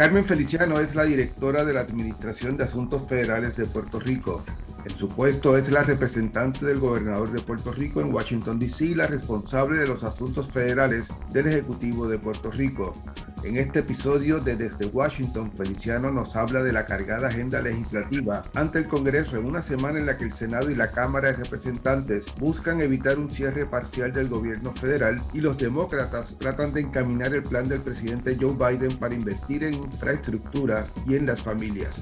Carmen Feliciano es la directora de la Administración de Asuntos Federales de Puerto Rico. En su puesto es la representante del gobernador de Puerto Rico en Washington, D.C. la responsable de los asuntos federales del Ejecutivo de Puerto Rico. En este episodio de Desde Washington, Feliciano nos habla de la cargada agenda legislativa ante el Congreso en una semana en la que el Senado y la Cámara de Representantes buscan evitar un cierre parcial del gobierno federal y los demócratas tratan de encaminar el plan del presidente Joe Biden para invertir en infraestructura y en las familias.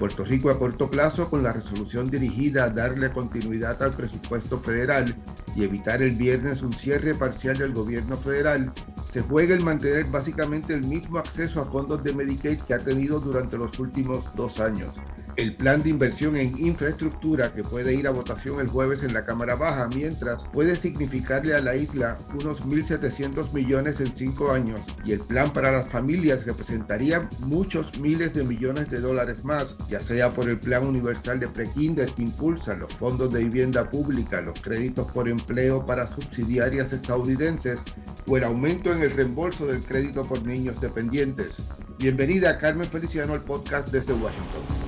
Puerto Rico a corto plazo con la resolución dirigida a darle continuidad al presupuesto federal y evitar el viernes un cierre parcial del gobierno federal, se juega el mantener básicamente el mismo acceso a fondos de Medicaid que ha tenido durante los últimos dos años el plan de inversión en infraestructura que puede ir a votación el jueves en la Cámara Baja, mientras puede significarle a la isla unos 1.700 millones en cinco años y el plan para las familias representaría muchos miles de millones de dólares más, ya sea por el plan universal de prekinder que impulsa los fondos de vivienda pública, los créditos por empleo para subsidiarias estadounidenses o el aumento en el reembolso del crédito por niños dependientes. Bienvenida Carmen Feliciano al podcast desde Washington.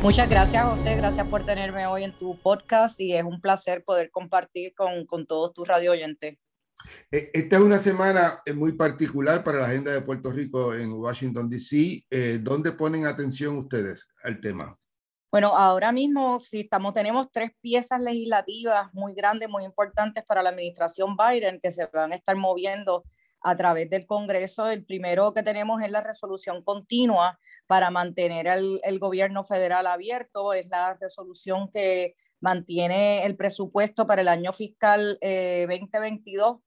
Muchas gracias, José. Gracias por tenerme hoy en tu podcast y es un placer poder compartir con, con todos tus radio oyentes. Eh, esta es una semana eh, muy particular para la agenda de Puerto Rico en Washington, D.C. Eh, ¿Dónde ponen atención ustedes al tema? Bueno, ahora mismo sí estamos, tenemos tres piezas legislativas muy grandes, muy importantes para la administración Biden que se van a estar moviendo a través del Congreso. El primero que tenemos es la resolución continua para mantener el, el gobierno federal abierto. Es la resolución que mantiene el presupuesto para el año fiscal 2022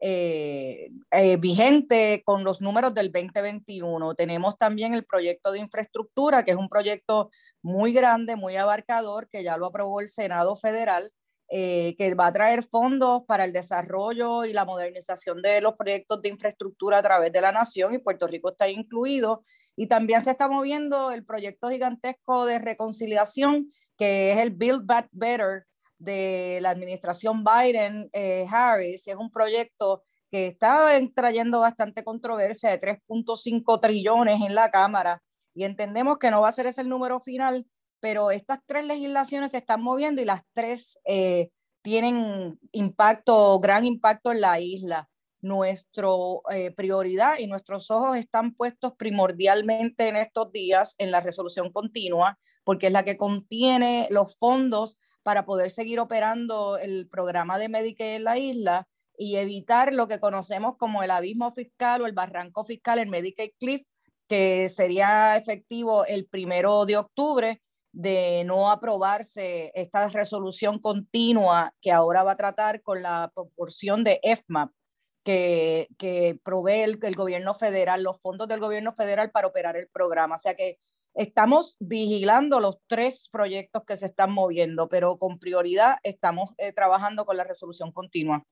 eh, eh, eh, vigente con los números del 2021. Tenemos también el proyecto de infraestructura, que es un proyecto muy grande, muy abarcador, que ya lo aprobó el Senado Federal eh, que va a traer fondos para el desarrollo y la modernización de los proyectos de infraestructura a través de la nación y Puerto Rico está incluido. Y también se está moviendo el proyecto gigantesco de reconciliación, que es el Build Back Better de la administración Biden-Harris. Eh, es un proyecto que está trayendo bastante controversia de 3.5 trillones en la Cámara y entendemos que no va a ser ese el número final, pero estas tres legislaciones se están moviendo y las tres eh, tienen impacto, gran impacto en la isla. Nuestra eh, prioridad y nuestros ojos están puestos primordialmente en estos días en la resolución continua, porque es la que contiene los fondos para poder seguir operando el programa de Medicaid en la isla y evitar lo que conocemos como el abismo fiscal o el barranco fiscal, el Medicaid Cliff, que sería efectivo el primero de octubre de no aprobarse esta resolución continua que ahora va a tratar con la proporción de FMAP que, que provee el, el, gobierno federal, los fondos del gobierno federal para operar el programa. O sea que estamos vigilando los tres proyectos que se están moviendo, pero con prioridad estamos eh, trabajando con la resolución continua.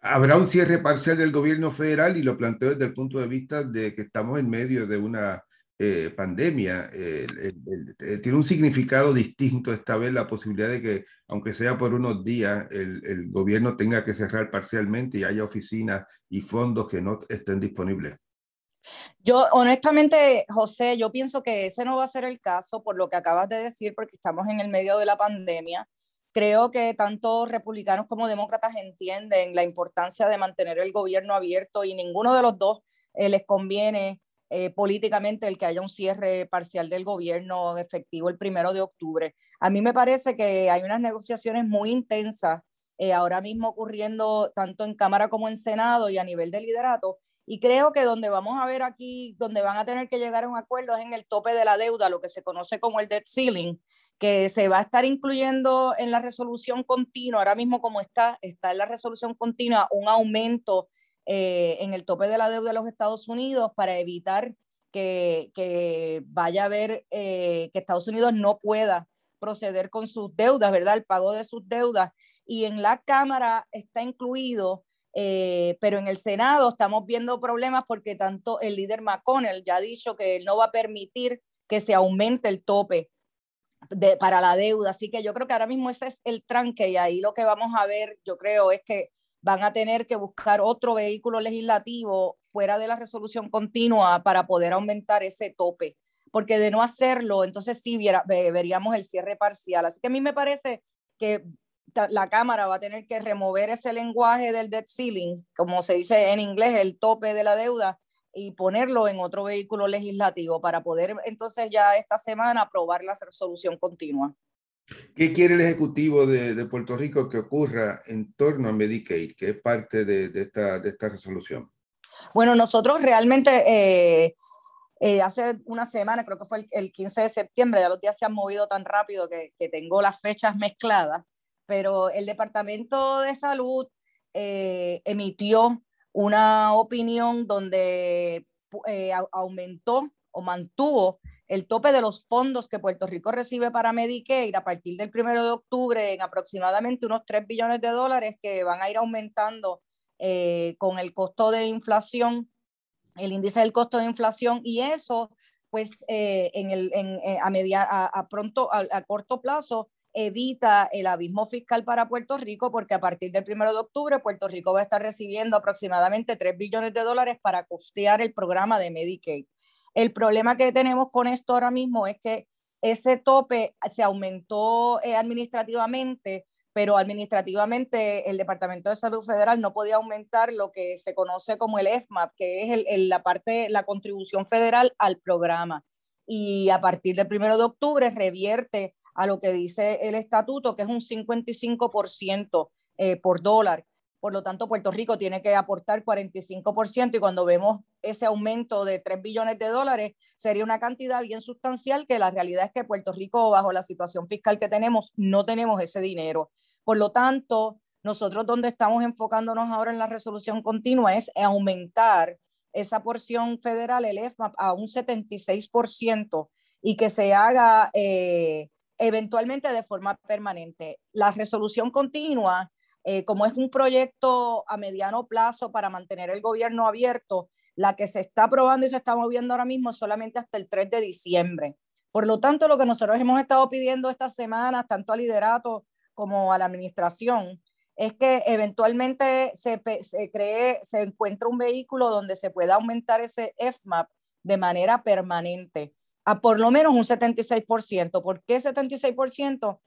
Habrá un cierre parcial del gobierno federal y lo planteo desde el punto de vista de que estamos en medio de una eh, pandemia eh, tiene un significado distinto esta vez la posibilidad de que, aunque sea por unos días, el, el, gobierno tenga que cerrar parcialmente y haya oficinas y fondos que no estén disponibles. Yo, honestamente, José, yo pienso que ese no va a ser el caso por lo que acabas de decir, porque estamos en el medio de la pandemia. Creo que tanto republicanos como demócratas entienden la importancia de mantener el gobierno abierto y ninguno de los dos eh, les conviene eh, políticamente el que haya un cierre parcial del gobierno efectivo el primero de octubre. A mí me parece que hay unas negociaciones muy intensas eh, ahora mismo ocurriendo tanto en Cámara como en Senado y a nivel de liderato. Y creo que donde vamos a ver aquí, donde van a tener que llegar a un acuerdo es en el tope de la deuda, lo que se conoce como el debt ceiling, que se va a estar incluyendo en la resolución continua, ahora mismo como está, está en la resolución continua un aumento eh, en el tope de la deuda de los Estados Unidos para evitar que, que vaya a haber eh, que Estados Unidos no pueda proceder con sus deudas, ¿verdad? El pago de sus deudas. Y en la Cámara está incluido, eh, pero en el Senado estamos viendo problemas porque tanto el líder McConnell ya ha dicho que él no va a permitir que se aumente el tope de, para la deuda. Así que yo creo que ahora mismo ese es el tranque y ahí lo que vamos a ver, yo creo, es que van a tener que buscar otro vehículo legislativo fuera de la resolución continua para poder aumentar ese tope, porque de no hacerlo, entonces sí veríamos el cierre parcial. Así que a mí me parece que la Cámara va a tener que remover ese lenguaje del debt ceiling, como se dice en inglés, el tope de la deuda, y ponerlo en otro vehículo legislativo para poder entonces ya esta semana aprobar la resolución continua. ¿Qué quiere el Ejecutivo de, Puerto Rico que ocurra en torno a Medicaid, que es parte de, esta, de esta resolución? Bueno, nosotros realmente eh, eh, hace una semana, creo que fue el, 15 de septiembre, ya los días se han movido tan rápido que, que tengo las fechas mezcladas, pero el Departamento de Salud eh, emitió una opinión donde aumentó o mantuvo el tope de los fondos que Puerto Rico recibe para Medicaid a partir del 1 de octubre en aproximadamente unos 3 billones de dólares que van a ir aumentando eh, con el costo de inflación, el índice del costo de inflación y eso pues eh, en el, en, eh, a, media, a, pronto, a, a, corto plazo evita el abismo fiscal para Puerto Rico porque a partir del 1 de octubre Puerto Rico va a estar recibiendo aproximadamente 3 billones de dólares para costear el programa de Medicaid. El problema que tenemos con esto ahora mismo es que ese tope se aumentó eh, administrativamente, pero administrativamente el Departamento de Salud Federal no podía aumentar lo que se conoce como el FMAP, que es el, la parte, la contribución federal al programa. Y a partir del 1 de octubre revierte a lo que dice el estatuto, que es un 55% eh, por dólar. Por lo tanto, Puerto Rico tiene que aportar 45% y cuando vemos ese aumento de 3 billones de dólares, sería una cantidad bien sustancial que la realidad es que Puerto Rico, bajo la situación fiscal que tenemos, no tenemos ese dinero. Por lo tanto, nosotros donde estamos enfocándonos ahora en la resolución continua es aumentar esa porción federal, el EFMAP, a un 76% y que se haga eh, eventualmente de forma permanente. La resolución continua eh, como es un proyecto a mediano plazo para mantener el gobierno abierto, la que se está aprobando y se está moviendo ahora mismo solamente hasta el 3 de diciembre. Por lo tanto, lo que nosotros hemos estado pidiendo estas semanas, tanto al liderato como a la administración, es que eventualmente se, se cree, se encuentre un vehículo donde se pueda aumentar ese FMAP de manera permanente a por lo menos un 76%. ¿Por qué 76%?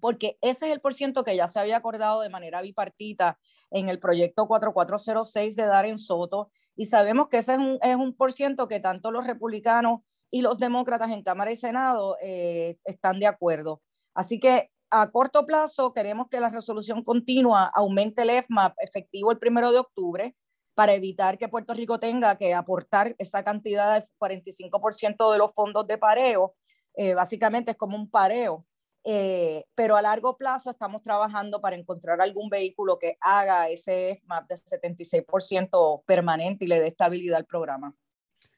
Porque ese es el porciento que ya se había acordado de manera bipartita en el proyecto 4406 de Darren Soto, y sabemos que ese es un, es un porciento que tanto los republicanos y los demócratas en Cámara y Senado eh, están de acuerdo. Así que a corto plazo queremos que la resolución continua aumente el FMAP efectivo el primero de octubre para evitar que Puerto Rico tenga que aportar esa cantidad del 45% de los fondos de pareo. Eh, básicamente es como un pareo eh, pero a largo plazo estamos trabajando para encontrar algún vehículo que haga ese FMAP de 76% permanente y le dé estabilidad al programa.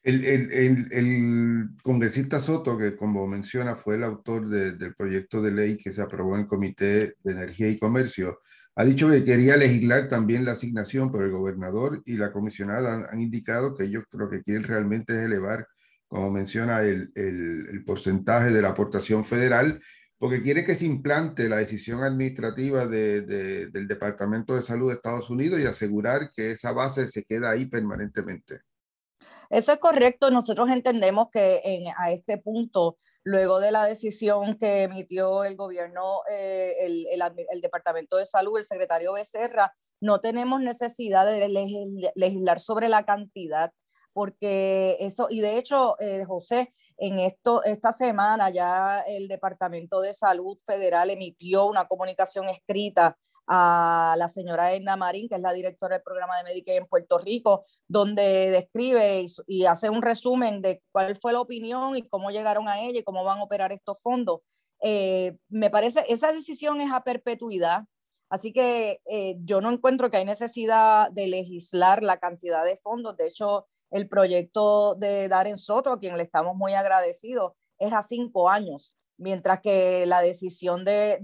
El, el, el, congresista Soto, que como menciona fue el autor del proyecto de ley que se aprobó en el Comité de Energía y Comercio, ha dicho que quería legislar también la asignación, pero el gobernador y la comisionada han, han indicado que ellos lo que quieren realmente es elevar, como menciona, el, el porcentaje de la aportación federal porque quiere que se implante la decisión administrativa de, del Departamento de Salud de Estados Unidos y asegurar que esa base se queda ahí permanentemente. Eso es correcto. Nosotros entendemos que en, a este punto, luego de la decisión que emitió el gobierno, eh, el, el, el, Departamento de Salud, el secretario Becerra, no tenemos necesidad de legislar sobre la cantidad porque eso, y de hecho, eh, José, en esto, esta semana ya el Departamento de Salud Federal emitió una comunicación escrita a la señora Edna Marín, que es la directora del programa de Medicaid en Puerto Rico, donde describe y, hace un resumen de cuál fue la opinión y cómo llegaron a ella y cómo van a operar estos fondos. Eh, me parece, esa decisión es a perpetuidad, así que eh, yo no encuentro que hay necesidad de legislar la cantidad de fondos. De hecho, el proyecto de Darren Soto, a quien le estamos muy agradecidos, es a cinco años, mientras que la decisión de,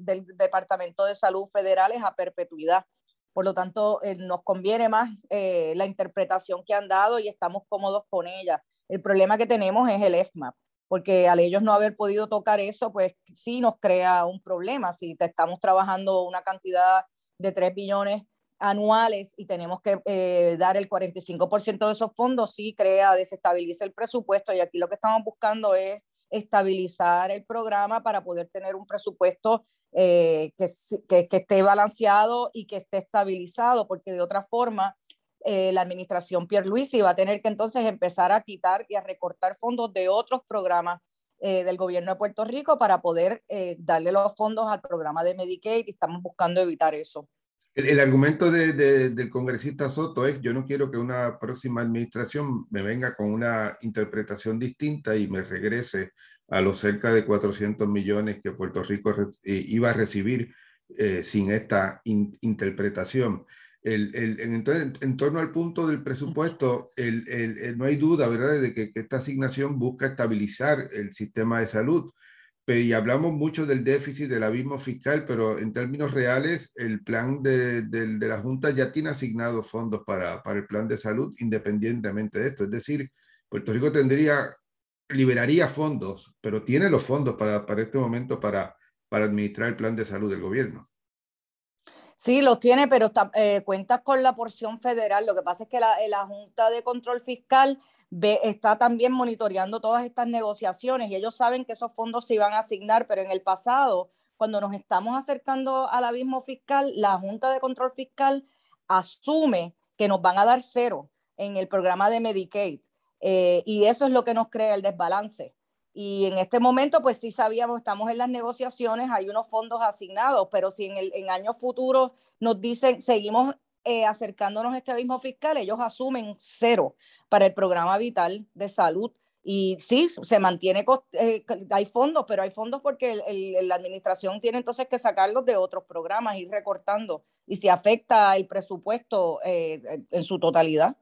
del Departamento de Salud Federal es a perpetuidad. Por lo tanto, eh, nos conviene más eh, la interpretación que han dado y estamos cómodos con ella. El problema que tenemos es el FMAP, porque al ellos no haber podido tocar eso, pues sí nos crea un problema. Si te estamos trabajando una cantidad de 3 billones anuales y tenemos que eh, dar el 45% de esos fondos, sí crea, desestabiliza el presupuesto y aquí lo que estamos buscando es estabilizar el programa para poder tener un presupuesto eh, que, que, esté balanceado y que esté estabilizado, porque de otra forma eh, la administración Pierluisi va a tener que entonces empezar a quitar y a recortar fondos de otros programas eh, del gobierno de Puerto Rico para poder darle los fondos al programa de Medicaid y estamos buscando evitar eso. El, argumento del congresista Soto es, yo no quiero que una próxima administración me venga con una interpretación distinta y me regrese a los cerca de 400 millones que Puerto Rico eh, iba a recibir eh, sin esta interpretación. El, en, torno al punto del presupuesto, no hay duda, ¿verdad?, de que, esta asignación busca estabilizar el sistema de salud. Y hablamos mucho del déficit, del abismo fiscal, pero en términos reales, el plan de, de, de la Junta ya tiene asignados fondos para, para el plan de salud independientemente de esto. Es decir, Puerto Rico tendría liberaría fondos, pero tiene los fondos para, para este momento para, para administrar el plan de salud del gobierno. Sí, los tiene, pero está, eh, cuentas con la porción federal. Lo que pasa es que la, la Junta de Control Fiscal ve, está también monitoreando todas estas negociaciones y ellos saben que esos fondos se iban a asignar, pero en el pasado, cuando nos estamos acercando al abismo fiscal, la Junta de Control Fiscal asume que nos van a dar cero en el programa de Medicaid. Eh, y eso es lo que nos crea el desbalance. Y en este momento, pues sí sabíamos, estamos en las negociaciones, hay unos fondos asignados, pero si en, el, en años futuros nos dicen, seguimos eh, acercándonos a este abismo fiscal, ellos asumen cero para el programa vital de salud. Y sí, se mantiene, eh, hay fondos, pero hay fondos porque la administración tiene entonces que sacarlos de otros programas, ir recortando, y se afecta el presupuesto en su totalidad.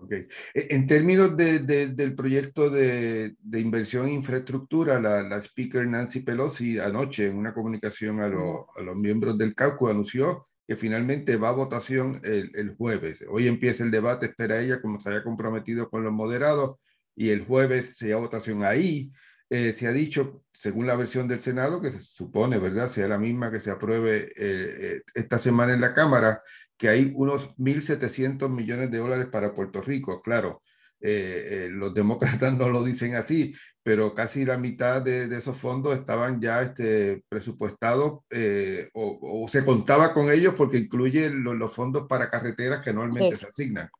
Okay. E, en términos de, de, del proyecto de, de, inversión en infraestructura, la, la, speaker Nancy Pelosi anoche en una comunicación a, lo, a los miembros del CAUCU anunció que finalmente va a votación el, el, jueves. Hoy empieza el debate, espera ella, como se había comprometido con los moderados, y el jueves se a votación ahí. Eh, se ha dicho, según la versión del Senado, que se supone, ¿verdad?, sea la misma que se apruebe eh, eh esta semana en la Cámara, que hay unos 1.700 millones de dólares para Puerto Rico. Claro, eh, eh, los demócratas no lo dicen así, pero casi la mitad de, esos fondos estaban ya este, presupuestados eh, o, se contaba con ellos porque incluye los fondos para carreteras que normalmente se asignan.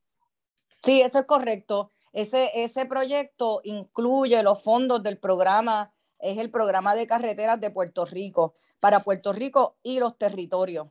Sí, eso es correcto. Ese, ese proyecto incluye los fondos del programa, es el programa de carreteras de Puerto Rico, para Puerto Rico y los territorios.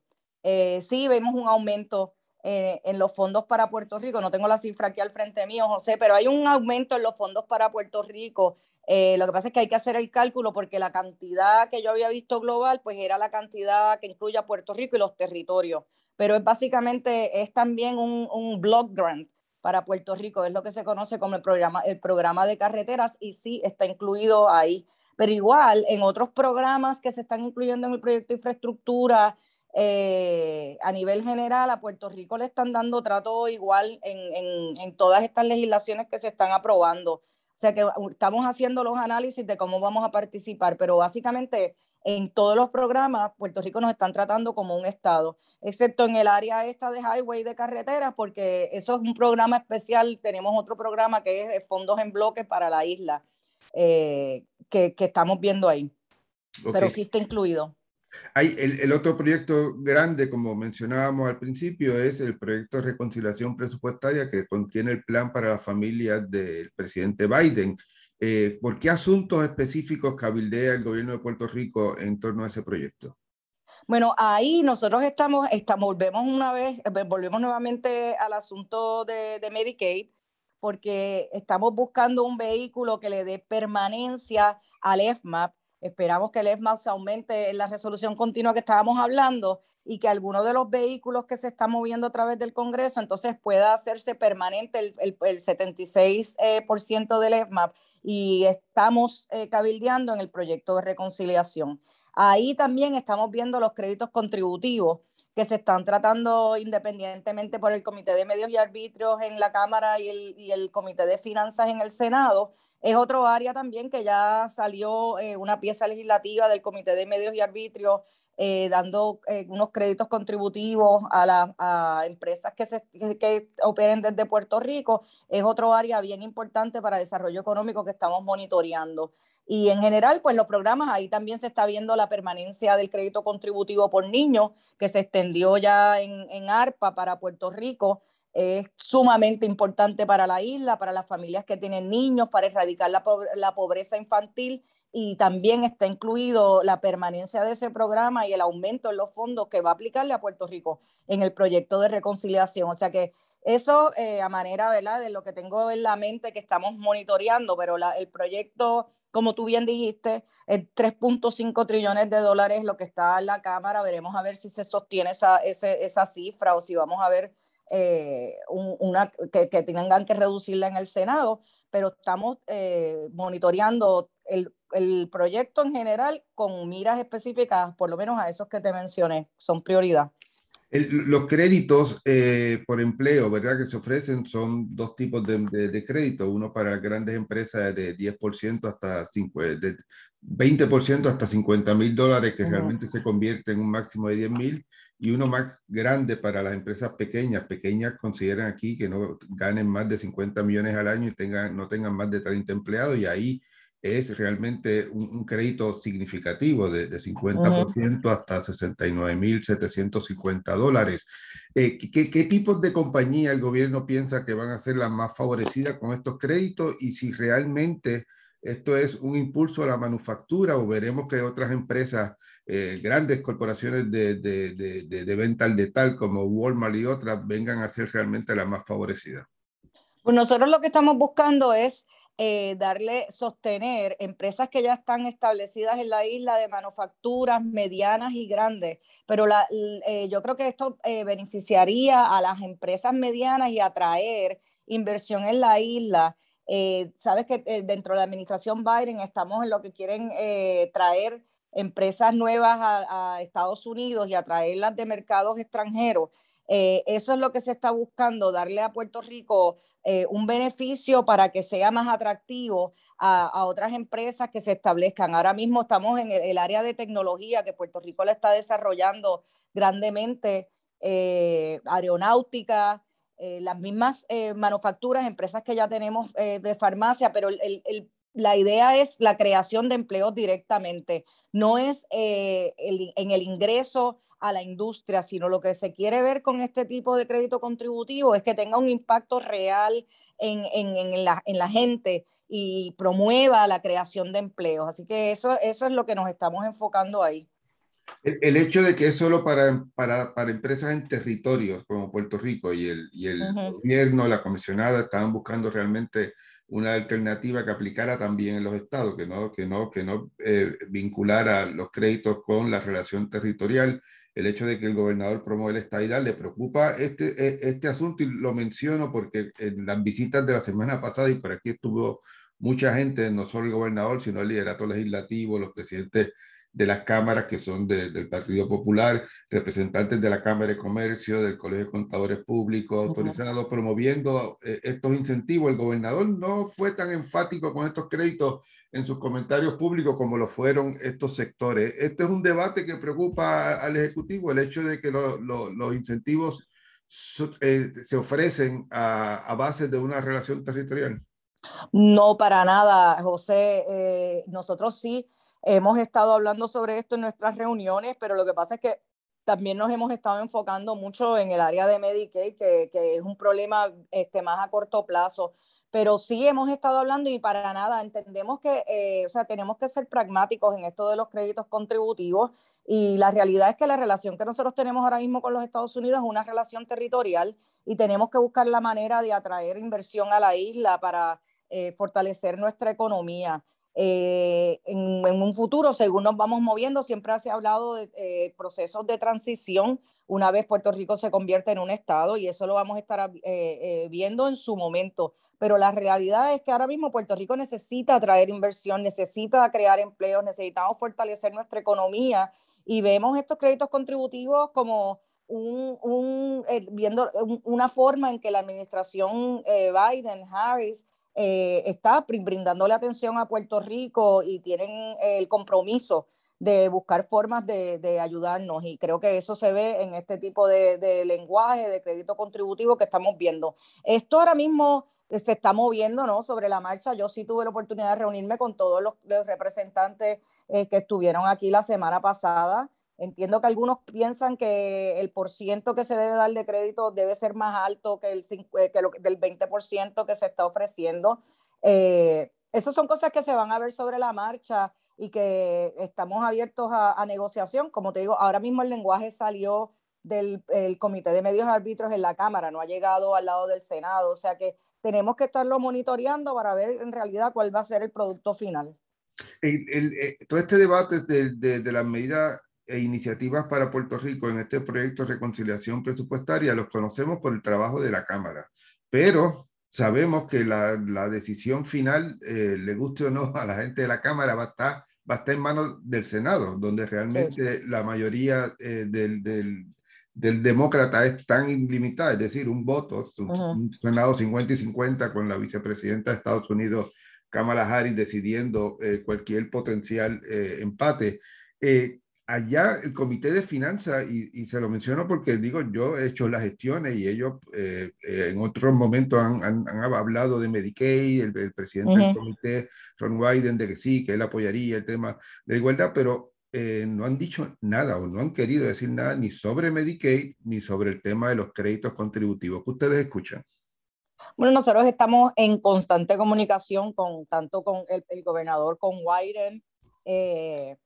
Eh, sí, vemos un aumento eh, en los fondos para Puerto Rico. No tengo la cifra aquí al frente mío, José, pero hay un aumento en los fondos para Puerto Rico. Eh, lo que pasa es que hay que hacer el cálculo porque la cantidad que yo había visto global, pues era la cantidad que incluye a Puerto Rico y los territorios. Pero básicamente, es también un, un block grant para Puerto Rico, es lo que se conoce como el programa, el programa de carreteras y sí está incluido ahí. Pero igual, en otros programas que se están incluyendo en el proyecto de infraestructura, eh, a nivel general a Puerto Rico le están dando trato igual en, en, todas estas legislaciones que se están aprobando. O sea que estamos haciendo los análisis de cómo vamos a participar, pero básicamente en todos los programas Puerto Rico nos están tratando como un estado, excepto en el área esta de highway de carreteras, porque eso es un programa especial. Tenemos otro programa que es fondos en bloque para la isla, eh, que, que, estamos viendo ahí. Pero sí está incluido. El, otro proyecto grande, como mencionábamos al principio, es el proyecto de reconciliación presupuestaria que contiene el plan para la familia del presidente Biden. Eh, ¿Por qué asuntos específicos cabildea el gobierno de Puerto Rico en torno a ese proyecto? Bueno, ahí nosotros estamos, estamos volvemos una vez, eh, volvemos nuevamente al asunto de, Medicaid, porque estamos buscando un vehículo que le dé permanencia al EFMAP Esperamos que el EFMAS aumente en la resolución continua que estábamos hablando y que alguno de los vehículos que se está moviendo a través del Congreso entonces pueda hacerse permanente el, el, 76% eh, del EFMAP y estamos eh, cabildeando en el proyecto de reconciliación. Ahí también estamos viendo los créditos contributivos que se están tratando independientemente por el Comité de Medios y Arbitrios en la Cámara y el, y el Comité de Finanzas en el Senado es otro área también que ya salió eh, una pieza legislativa del Comité de Medios y Arbitrios eh, dando eh, unos créditos contributivos a las empresas que, se, que, operen desde Puerto Rico, es otro área bien importante para desarrollo económico que estamos monitoreando. Y en general, pues los programas, ahí también se está viendo la permanencia del crédito contributivo por niños, que se extendió ya en ARPA para Puerto Rico. Es sumamente importante para la isla, para las familias que tienen niños, para erradicar la, la pobreza infantil y también está incluido la permanencia de ese programa y el aumento en los fondos que va a aplicarle a Puerto Rico en el proyecto de reconciliación. O sea que eso eh, a manera ¿verdad? de lo que tengo en la mente que estamos monitoreando, pero la, el proyecto, como tú bien dijiste, es 3.5 trillones de dólares lo que está en la Cámara. Veremos a ver si se sostiene esa, esa cifra o si vamos a ver eh, una, que, que tengan que reducirla en el Senado pero estamos eh, monitoreando el, el, proyecto en general con miras específicas, por lo menos a esos que te mencioné, son prioridad. los créditos eh, por empleo, ¿verdad? Que se ofrecen son dos tipos de, de, crédito, uno para grandes empresas de 10% hasta 5, de 20% hasta 50 mil dólares, que realmente se convierte en un máximo de 10 mil, y uno más grande para las empresas pequeñas. Pequeñas consideran aquí que no ganen más de 50 millones al año y tengan, no tengan más de 30 empleados y ahí es realmente un, crédito significativo de, de 50% hasta 69.750 dólares. Eh, ¿qué, ¿Qué tipos de compañía el gobierno piensa que van a ser las más favorecidas con estos créditos y si realmente esto es un impulso a la manufactura o veremos que otras empresas eh, grandes corporaciones de, de, de, de, venta al detal como Walmart y otras vengan a ser realmente las más favorecidas? Pues nosotros lo que estamos buscando es eh, darle, sostener empresas que ya están establecidas en la isla de manufacturas medianas y grandes, pero la, eh, yo creo que esto beneficiaría a las empresas medianas y atraer inversión en la isla. Sabes que dentro de la administración Biden estamos en lo que quieren traer empresas nuevas a, Estados Unidos y atraerlas de mercados extranjeros. Eh, eso es lo que se está buscando, darle a Puerto Rico eh, un beneficio para que sea más atractivo a, otras empresas que se establezcan. Ahora mismo estamos en el, área de tecnología que Puerto Rico la está desarrollando grandemente, eh, las mismas manufacturas, empresas que ya tenemos de farmacia, pero el, el, la idea es la creación de empleos directamente, no es eh, en el ingreso a la industria, sino lo que se quiere ver con este tipo de crédito contributivo es que tenga un impacto real en, en, la, en la, gente y promueva la creación de empleos. Así que eso, eso es lo que nos estamos enfocando ahí. El, hecho de que es solo para, para, para, empresas en territorios como Puerto Rico y el, y el gobierno, la comisionada, estaban buscando realmente una alternativa que aplicara también en los estados, que no, que no, que no eh, vinculara los créditos con la relación territorial. El hecho de que el gobernador promueve la estadidad le preocupa este, e, este asunto y lo menciono porque en las visitas de la semana pasada y por aquí estuvo mucha gente, no solo el gobernador, sino el liderato legislativo, los presidentes de las cámaras que son del Partido Popular, representantes de la Cámara de Comercio, del Colegio de Contadores Públicos, autorizados, promoviendo eh, estos incentivos. El gobernador no fue tan enfático con estos créditos en sus comentarios públicos como lo fueron estos sectores. Este es un debate que preocupa al Ejecutivo, el hecho de que los incentivos eh, se ofrecen a, a base de una relación territorial. No, para nada, José. Eh, nosotros sí Hemos estado hablando sobre esto en nuestras reuniones, pero lo que pasa es que también nos hemos estado enfocando mucho en el área de Medicaid, que, que es un problema este, más a corto plazo. Pero sí hemos estado hablando y para nada entendemos que, eh, o sea, tenemos que ser pragmáticos en esto de los créditos contributivos y la realidad es que la relación que nosotros tenemos ahora mismo con los Estados Unidos es una relación territorial y tenemos que buscar la manera de atraer inversión a la isla para eh, fortalecer nuestra economía. Eh, en, un futuro, según nos vamos moviendo, siempre se ha hablado de eh, procesos de transición una vez Puerto Rico se convierte en un estado y eso lo vamos a estar eh, viendo en su momento. Pero la realidad es que ahora mismo Puerto Rico necesita atraer inversión, necesita crear empleos, necesitamos fortalecer nuestra economía y vemos estos créditos contributivos como un, un viendo una forma en que la administración Biden, Harris, eh, está brindándole atención a Puerto Rico y tienen el compromiso de buscar formas de, ayudarnos y creo que eso se ve en este tipo de, de, lenguaje, de crédito contributivo que estamos viendo. Esto ahora mismo se está moviendo ¿no? sobre la marcha. Yo sí tuve la oportunidad de reunirme con todos los, representantes eh, que estuvieron aquí la semana pasada. Entiendo que algunos piensan que el porciento que se debe dar de crédito debe ser más alto que el eh, que lo, del 20% que se está ofreciendo. Eh, esas son cosas que se van a ver sobre la marcha y que estamos abiertos a, negociación. Como te digo, ahora mismo el lenguaje salió del Comité de Medios Árbitros en la Cámara, no ha llegado al lado del Senado, o sea que tenemos que estarlo monitoreando para ver en realidad cuál va a ser el producto final. Eh, todo este debate de, de, de las medidas e iniciativas para Puerto Rico en este proyecto de reconciliación presupuestaria. Los conocemos por el trabajo de la Cámara, pero sabemos que la, la decisión final, eh, le guste o no a la gente de la Cámara, va a estar, va a estar en manos del Senado, donde realmente la mayoría eh, del, del, del, demócrata es tan ilimitada, es decir, un voto, un, Senado 50 y 50 con la vicepresidenta de Estados Unidos, Kamala Harris, decidiendo eh, cualquier potencial empate allá el comité de finanzas, y, se lo menciono porque digo, yo he hecho las gestiones y ellos eh, eh, en otros momentos han, han, hablado de Medicaid, el, presidente del comité, Ron Wyden, de que sí, que él apoyaría el tema de igualdad, pero eh, no han dicho nada o no han querido decir nada ni sobre Medicaid ni sobre el tema de los créditos contributivos. ¿Qué ustedes escuchan? Bueno, nosotros estamos en constante comunicación con tanto con el, el gobernador, con Wyden, eh,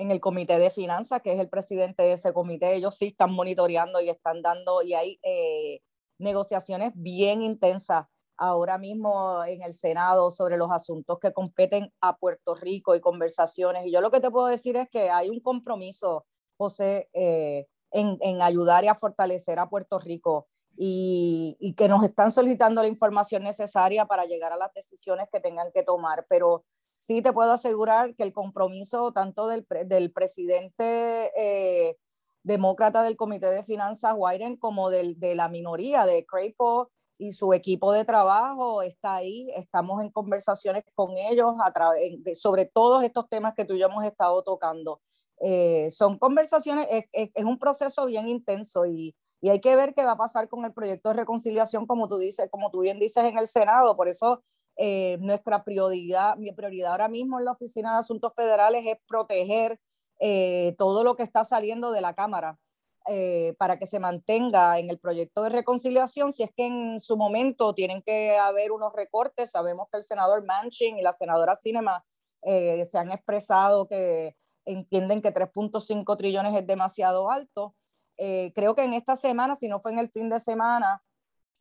en el comité de finanzas, que es el presidente de ese comité, ellos sí están monitoreando y están dando, y hay eh, negociaciones bien intensas ahora mismo en el Senado sobre los asuntos que competen a Puerto Rico y conversaciones. Y yo lo que te puedo decir es que hay un compromiso, José, eh, en, en, ayudar y a fortalecer a Puerto Rico y, y, que nos están solicitando la información necesaria para llegar a las decisiones que tengan que tomar. Pero sí te puedo asegurar que el compromiso tanto del, del presidente eh, demócrata del Comité de Finanzas, Wyden, como del, de la minoría de Crapo y su equipo de trabajo está ahí. Estamos en conversaciones con ellos a de, sobre todos estos temas que tú y yo hemos estado tocando. Eh, son conversaciones, es, es, es, un proceso bien intenso y, y hay que ver qué va a pasar con el proyecto de reconciliación, como tú dices, como tú bien dices en el Senado. Por eso eh, nuestra prioridad, mi prioridad ahora mismo en la Oficina de Asuntos Federales es proteger eh, todo lo que está saliendo de la Cámara eh, para que se mantenga en el proyecto de reconciliación. Si es que en su momento tienen que haber unos recortes, sabemos que el senador Manchin y la senadora Cinema se han expresado que entienden que 3.5 trillones es demasiado alto. creo que en esta semana, si no fue en el fin de semana,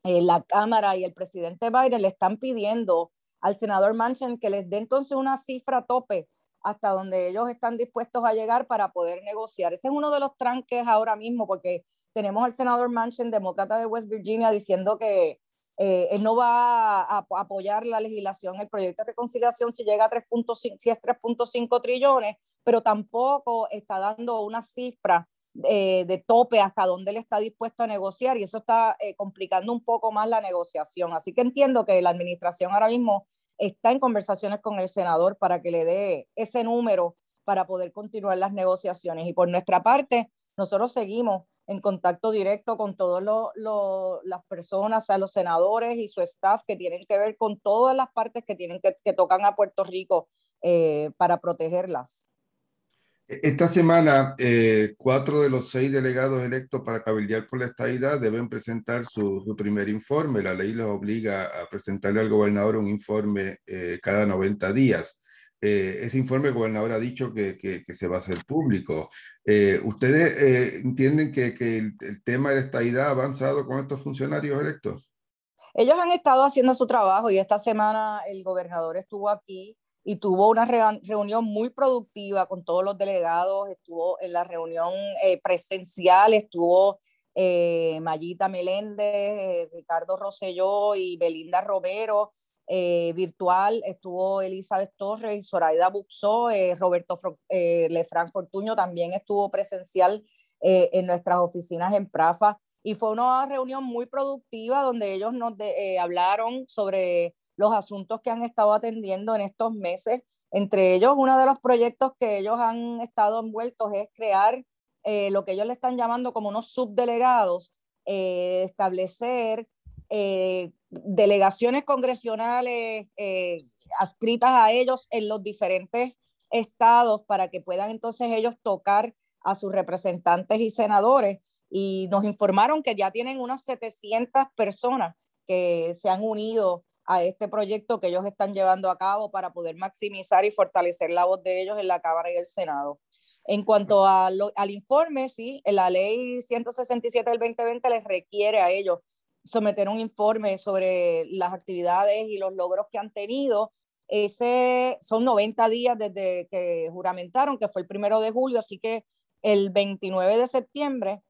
eh, la Cámara y el presidente Biden le están pidiendo al senador Manchin que les dé entonces una cifra tope hasta donde ellos están dispuestos a llegar para poder negociar. Ese es uno de los tranques ahora mismo, porque tenemos al senador Manchin, demócrata de West Virginia, diciendo que eh, él no va a, apoyar la legislación, el proyecto de reconciliación si llega a 3.5, si es 3.5 trillones, pero tampoco está dando una cifra eh, de tope hasta dónde él está dispuesto a negociar y eso está eh, complicando un poco más la negociación. Así que entiendo que la administración ahora mismo está en conversaciones con el senador para que le dé ese número para poder continuar las negociaciones. Y por nuestra parte, nosotros seguimos en contacto directo con todas las personas, o sea, los senadores y su staff que tienen que ver con todas las partes que, tienen que, que tocan a Puerto Rico eh, para protegerlas. Esta semana, eh, cuatro de los seis delegados electos para cabildear por la estadidad deben presentar su, su primer informe. La ley los obliga a presentarle al gobernador un informe eh, cada 90 días. Eh, ese informe el gobernador ha dicho que, que, que se va a hacer público. Eh, ¿Ustedes eh, entienden que, que el, el, tema de la estadidad ha avanzado con estos funcionarios electos? Ellos han estado haciendo su trabajo y esta semana el gobernador estuvo aquí y tuvo una reunión muy productiva con todos los delegados, estuvo en la reunión eh, presencial, estuvo eh, Mayita Meléndez, eh, Ricardo Rosselló y Belinda Romero, eh, virtual, estuvo Elizabeth Torres Zoraida Buxó, eh, Roberto Lefran Fortuño también estuvo presencial en nuestras oficinas en Prafa. Y fue una reunión muy productiva donde ellos nos hablaron sobre los asuntos que han estado atendiendo en estos meses. Entre ellos, uno de los proyectos que ellos han estado envueltos es crear eh, lo que ellos le están llamando como unos subdelegados, eh, establecer eh, delegaciones congresionales adscritas a ellos en los diferentes estados para que puedan entonces ellos tocar a sus representantes y senadores. Y nos informaron que ya tienen unas 700 personas que se han unido a este proyecto que ellos están llevando a cabo para poder maximizar y fortalecer la voz de ellos en la Cámara y el Senado. En cuanto al informe, sí, la ley 167 del 2020 les requiere a ellos someter un informe sobre las actividades y los logros que han tenido. Ese son 90 días desde que juramentaron, que fue el primero de julio, así que el 29 de septiembre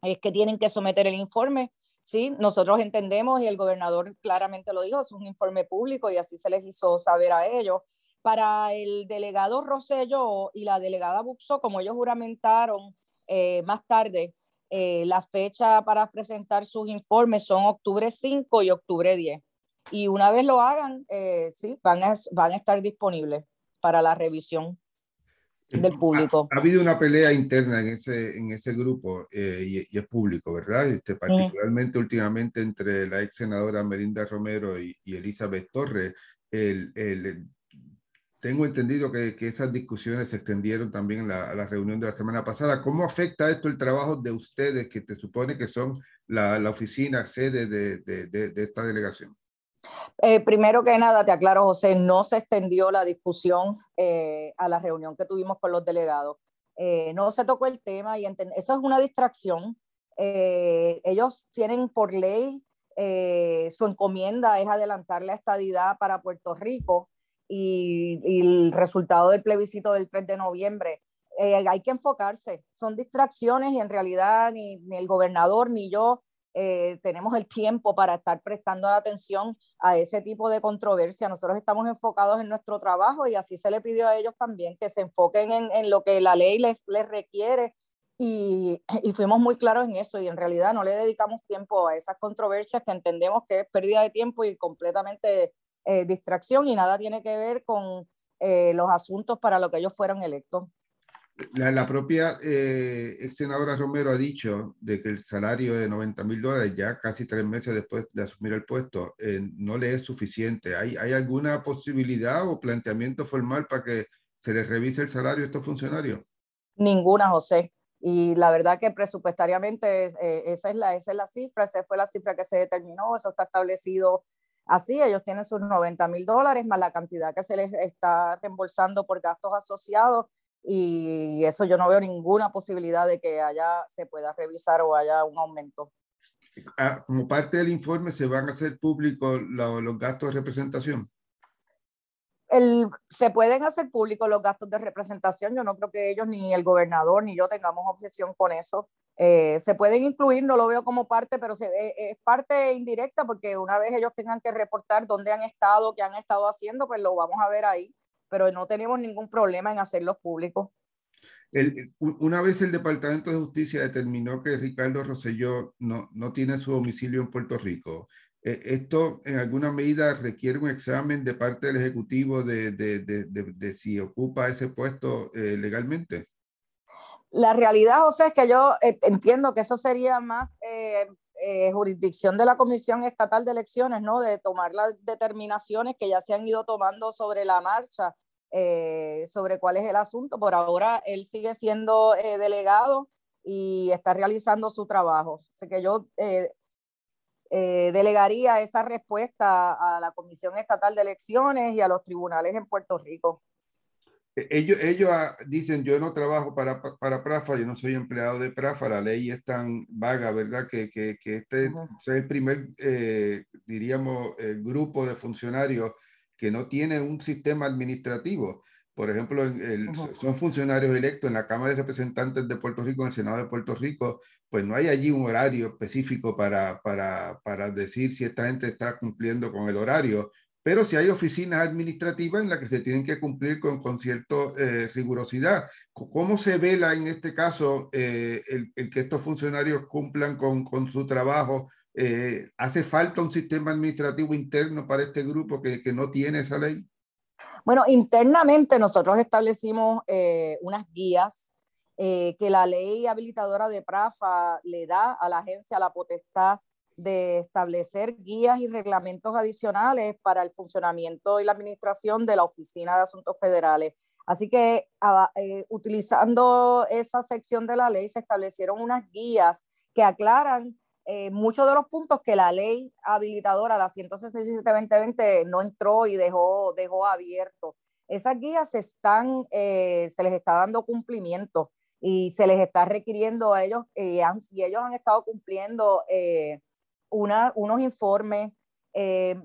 es que tienen que someter el informe. Sí, nosotros entendemos y el gobernador claramente lo dijo, es un informe público y así se les hizo saber a ellos. Para el delegado Rosello y la delegada Buxo, como ellos juramentaron eh, más tarde, eh, la fecha para presentar sus informes son octubre 5 y octubre 10. Y una vez lo hagan, eh, sí, van a, van a estar disponibles para la revisión del público. Ha, habido una pelea interna en ese, en ese grupo y, es público, ¿verdad? Este, particularmente últimamente entre la ex senadora Melinda Romero y, y Elizabeth Torres. El, el, tengo entendido que, que, esas discusiones se extendieron también la, a la reunión de la semana pasada. ¿Cómo afecta esto el trabajo de ustedes, que te supone que son la, la oficina sede de, de, de, esta delegación? Eh, primero que nada, te aclaro, José, no se extendió la discusión eh, a la reunión que tuvimos con los delegados. Eh, no se tocó el tema y eso es una distracción. ellos tienen por ley, su encomienda es adelantar la estadidad para Puerto Rico y, el resultado del plebiscito del 3 de noviembre. Hay que enfocarse, son distracciones y en realidad ni el gobernador ni yo eh, tenemos el tiempo para estar prestando atención a ese tipo de controversia. Nosotros estamos enfocados en nuestro trabajo y así se le pidió a ellos también que se enfoquen en, en lo que la ley les, les requiere y, y, fuimos muy claros en eso y en realidad no le dedicamos tiempo a esas controversias que entendemos que es pérdida de tiempo y completamente eh, distracción y nada tiene que ver con eh, los asuntos para los que ellos fueron electos. La, propia eh, ex senadora Romero ha dicho de que el salario de 90 mil dólares ya casi tres meses después de asumir el puesto no le es suficiente. ¿Hay, ¿Hay alguna posibilidad o planteamiento formal para que se les revise el salario a estos funcionarios? Ninguna, José. Y la verdad que presupuestariamente esa, es la, esa es la cifra, esa fue la cifra que se determinó, eso está establecido Así, ellos tienen sus 90 mil dólares más la cantidad que se les está reembolsando por gastos asociados y eso yo no veo ninguna posibilidad de que haya, se pueda revisar o haya un aumento. Ah, como parte del informe, ¿se van a hacer públicos los gastos de representación? El, se pueden hacer públicos los gastos de representación. Yo no creo que ellos, ni el gobernador, ni yo tengamos objeción con eso. Eh, se pueden incluir, no lo veo como parte, pero se, eh, es parte indirecta porque una vez ellos tengan que reportar dónde han estado, qué han estado haciendo, pues lo vamos a ver ahí, pero no tenemos ningún problema en hacerlos públicos. El, una vez el Departamento de Justicia determinó que Ricardo Rosselló no, no tiene su domicilio en Puerto Rico, eh, ¿esto en alguna medida requiere un examen de parte del Ejecutivo de, de, de, de si ocupa ese puesto legalmente? La realidad, José, es que yo eh, entiendo que eso sería más eh, eh, jurisdicción de la Comisión Estatal de Elecciones, ¿no? De tomar las determinaciones que ya se han ido tomando sobre la marcha, sobre cuál es el asunto. Por ahora, él sigue siendo delegado y está realizando su trabajo. Así que yo delegaría esa respuesta a la Comisión Estatal de Elecciones y a los tribunales en Puerto Rico. Ellos, ellos ah, dicen, yo no trabajo para, para PRAFA, yo no soy empleado de PRAFA, la ley es tan vaga, ¿verdad? Que, que, que este es el primer, eh, diríamos, eh, grupo de funcionarios que no tiene un sistema administrativo. Por ejemplo, el, son funcionarios electos en la Cámara de Representantes de Puerto Rico, en el Senado de Puerto Rico, pues no hay allí un horario específico para, para, para decir si esta gente está cumpliendo con el horario pero si hay oficinas administrativas en las que se tienen que cumplir con, con cierta eh, rigurosidad. ¿Cómo se vela en este caso eh, el, el, que estos funcionarios cumplan con, con su trabajo? Eh, ¿Hace falta un sistema administrativo interno para este grupo que, que no tiene esa ley? Bueno, internamente nosotros establecimos eh, unas guías eh, que la ley habilitadora de PRAFA le da a la agencia la potestad de establecer guías y reglamentos adicionales para el funcionamiento y la administración de la Oficina de Asuntos Federales. Así que eh, utilizando esa sección de la ley se establecieron unas guías que aclaran eh, muchos de los puntos que la ley habilitadora, la 167-2020, no entró y dejó, dejó abierto. Esas guías se, están, eh, se les está dando cumplimiento y se les está requiriendo a ellos, eh, si ellos han estado cumpliendo una, unos informes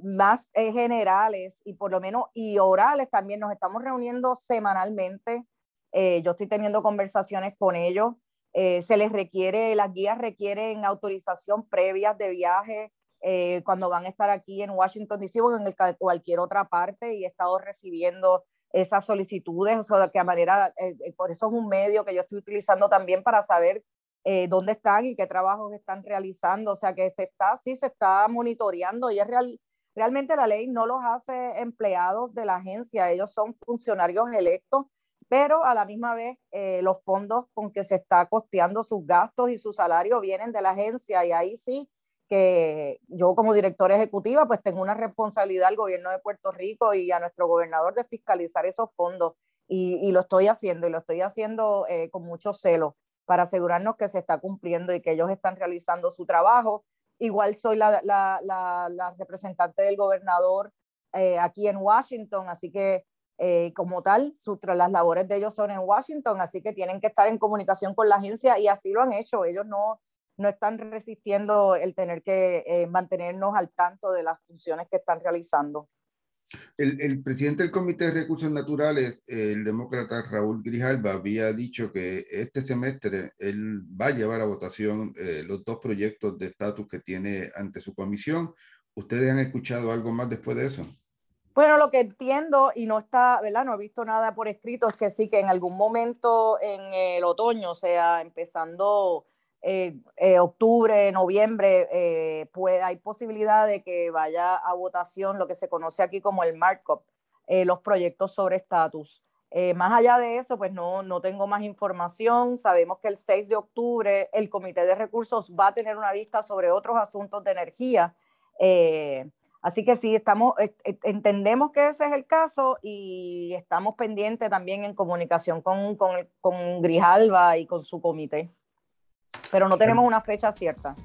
más generales y por lo menos y orales también, nos estamos reuniendo semanalmente. yo estoy teniendo conversaciones con ellos. Eh, se les requiere, las guías requieren autorización previa de viaje eh, cuando van a estar aquí en Washington DC o en cualquier otra parte y he estado recibiendo esas solicitudes, o de qué manera, eh, por eso es un medio que yo estoy utilizando también para saber dónde están y qué trabajos están realizando, o sea, que se está, sí, se está monitoreando y es real, realmente la ley no los hace empleados de la agencia, ellos son funcionarios electos pero a la misma vez eh, los fondos con que se está costeando sus gastos y su salario vienen de la agencia y ahí sí que yo como directora ejecutiva pues tengo una responsabilidad al gobierno de Puerto Rico y a nuestro gobernador de fiscalizar esos fondos y, y lo estoy haciendo y lo estoy haciendo eh, con mucho celo para asegurarnos que se está cumpliendo y que ellos están realizando su trabajo. Igual soy la, representante del gobernador eh, aquí en Washington, así que eh, como tal, las labores de ellos son en Washington, así que tienen que estar en comunicación con la agencia y así lo han hecho. Ellos no, no están resistiendo el tener que eh, mantenernos al tanto de las funciones que están realizando. El, el, presidente del Comité de Recursos Naturales, el demócrata Raúl Grijalba, había dicho que este semestre él va a llevar a votación eh, los dos proyectos de estatus que tiene ante su comisión. ¿Ustedes han escuchado algo más después de eso? Bueno, lo que entiendo y no está, ¿verdad? No he visto nada por escrito, es que sí que en algún momento en el otoño, o sea, empezando eh, eh, octubre, noviembre, eh, hay posibilidad de que vaya a votación lo que se conoce aquí como el markup, los proyectos sobre estatus. más allá de eso, pues no, no tengo más información. Sabemos que el 6 de octubre el Comité de Recursos va a tener una vista sobre otros asuntos de energía. Así que sí, estamos, eh, eh, entendemos que ese es el caso y estamos pendientes también en comunicación con, con, con y con su comité. Pero no tenemos una fecha cierta.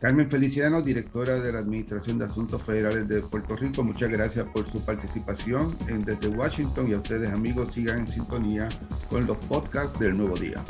Carmen Feliciano, directora de la Administración de Asuntos Federales de Puerto Rico, muchas gracias por su participación en Desde Washington y a ustedes amigos sigan en sintonía con los podcasts del Nuevo Día.